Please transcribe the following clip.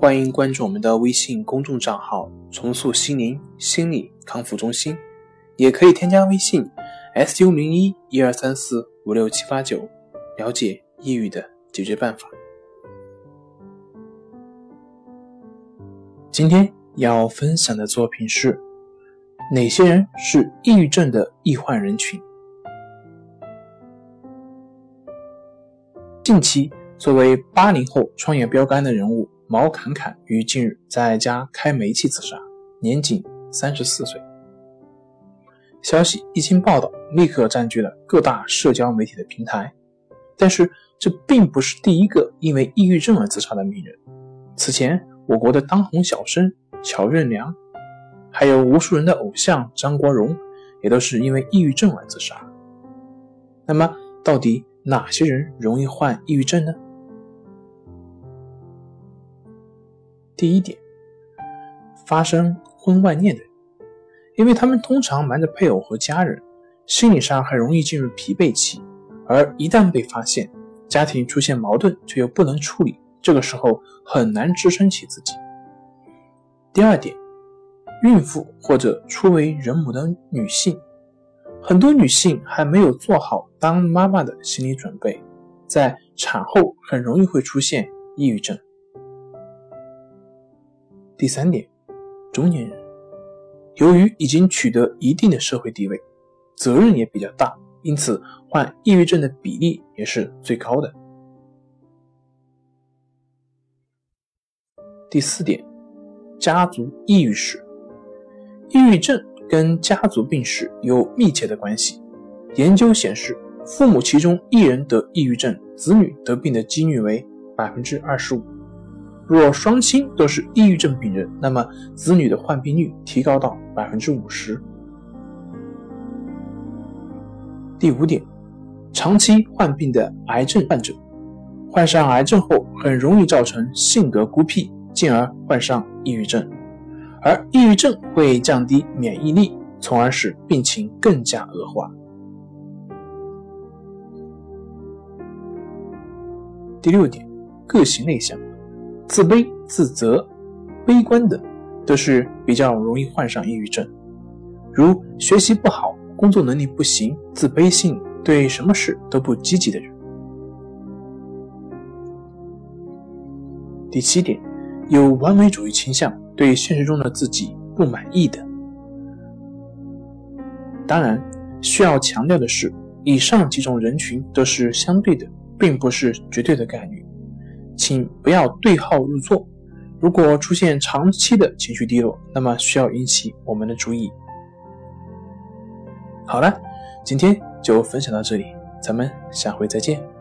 欢迎关注我们的微信公众账号“重塑心灵心理康复中心”，也可以添加微信 “su 零一一二三四五六七八九”，了解抑郁的解决办法。今天要分享的作品是：哪些人是抑郁症的易患人群？近期，作为八零后创业标杆的人物。毛侃侃于近日在家开煤气自杀，年仅三十四岁。消息一经报道，立刻占据了各大社交媒体的平台。但是，这并不是第一个因为抑郁症而自杀的名人。此前，我国的当红小生乔任梁，还有无数人的偶像张国荣，也都是因为抑郁症而自杀。那么，到底哪些人容易患抑郁症呢？第一点，发生婚外恋的人，因为他们通常瞒着配偶和家人，心理上很容易进入疲惫期，而一旦被发现，家庭出现矛盾却又不能处理，这个时候很难支撑起自己。第二点，孕妇或者初为人母的女性，很多女性还没有做好当妈妈的心理准备，在产后很容易会出现抑郁症。第三点，中年人由于已经取得一定的社会地位，责任也比较大，因此患抑郁症的比例也是最高的。第四点，家族抑郁史，抑郁症跟家族病史有密切的关系。研究显示，父母其中一人得抑郁症，子女得病的几率为百分之二十五。若双亲都是抑郁症病人，那么子女的患病率提高到百分之五十。第五点，长期患病的癌症患者，患上癌症后很容易造成性格孤僻，进而患上抑郁症，而抑郁症会降低免疫力，从而使病情更加恶化。第六点，个性内向。自卑、自责、悲观等，都是比较容易患上抑郁症。如学习不好、工作能力不行、自卑性、对什么事都不积极的人。第七点，有完美主义倾向、对现实中的自己不满意的。当然，需要强调的是，以上几种人群都是相对的，并不是绝对的概率。请不要对号入座。如果出现长期的情绪低落，那么需要引起我们的注意。好了，今天就分享到这里，咱们下回再见。